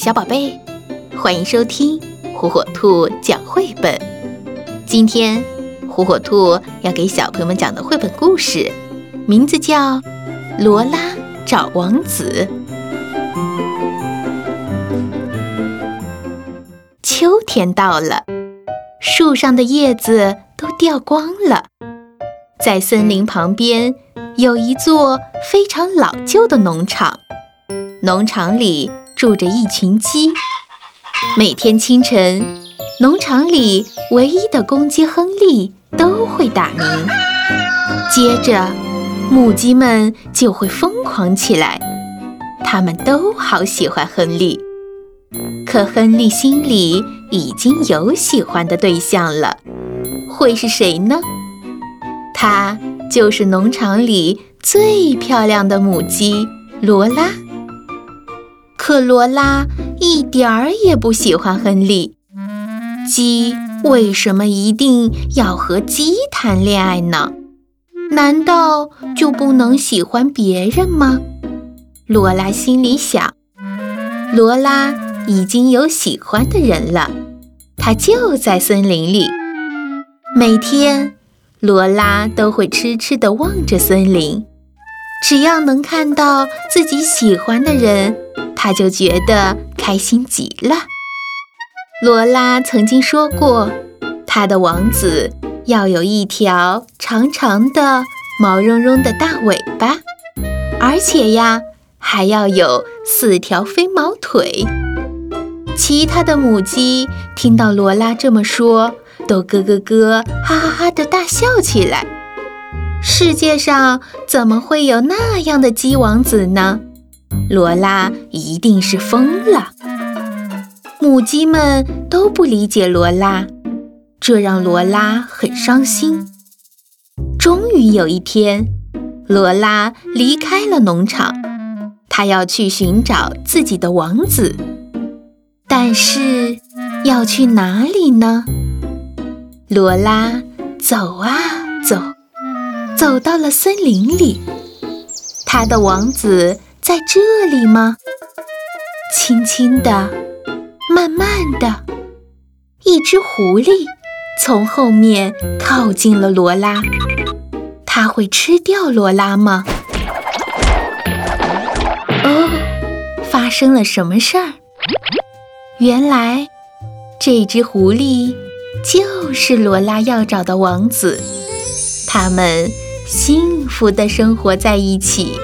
小宝贝，欢迎收听火火兔讲绘本。今天，火火兔要给小朋友们讲的绘本故事，名字叫《罗拉找王子》。秋天到了，树上的叶子都掉光了，在森林旁边有一座非常老旧的农场，农场里。住着一群鸡。每天清晨，农场里唯一的公鸡亨利都会打鸣，接着母鸡们就会疯狂起来。它们都好喜欢亨利，可亨利心里已经有喜欢的对象了。会是谁呢？他就是农场里最漂亮的母鸡罗拉。可罗拉一点儿也不喜欢亨利。鸡为什么一定要和鸡谈恋爱呢？难道就不能喜欢别人吗？罗拉心里想。罗拉已经有喜欢的人了，他就在森林里。每天，罗拉都会痴痴地望着森林，只要能看到自己喜欢的人。他就觉得开心极了。罗拉曾经说过，她的王子要有一条长长的、毛茸茸的大尾巴，而且呀，还要有四条飞毛腿。其他的母鸡听到罗拉这么说，都咯咯咯、哈哈哈的大笑起来。世界上怎么会有那样的鸡王子呢？罗拉一定是疯了，母鸡们都不理解罗拉，这让罗拉很伤心。终于有一天，罗拉离开了农场，她要去寻找自己的王子。但是要去哪里呢？罗拉走啊走，走到了森林里，她的王子。在这里吗？轻轻的，慢慢的，一只狐狸从后面靠近了罗拉。它会吃掉罗拉吗？哦，发生了什么事儿？原来这只狐狸就是罗拉要找的王子。他们幸福的生活在一起。